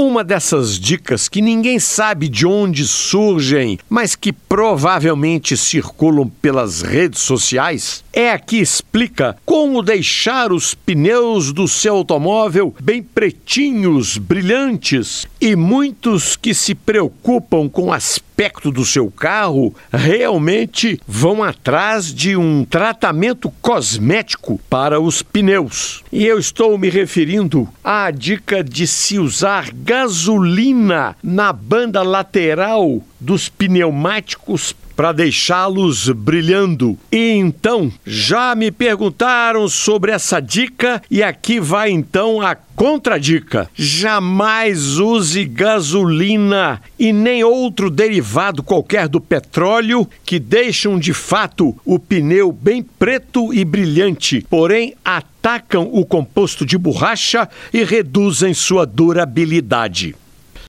Uma dessas dicas que ninguém sabe de onde surgem, mas que provavelmente circulam pelas redes sociais, é a que explica como deixar os pneus do seu automóvel bem pretinhos, brilhantes. E muitos que se preocupam com o aspecto do seu carro realmente vão atrás de um tratamento cosmético para os pneus. E eu estou me referindo à dica de se usar gasolina na banda lateral dos pneumáticos para deixá-los brilhando. E então, já me perguntaram sobre essa dica e aqui vai então a contradica. Jamais use gasolina e nem outro derivado qualquer do petróleo que deixam de fato o pneu bem preto e brilhante, porém atacam o composto de borracha e reduzem sua durabilidade.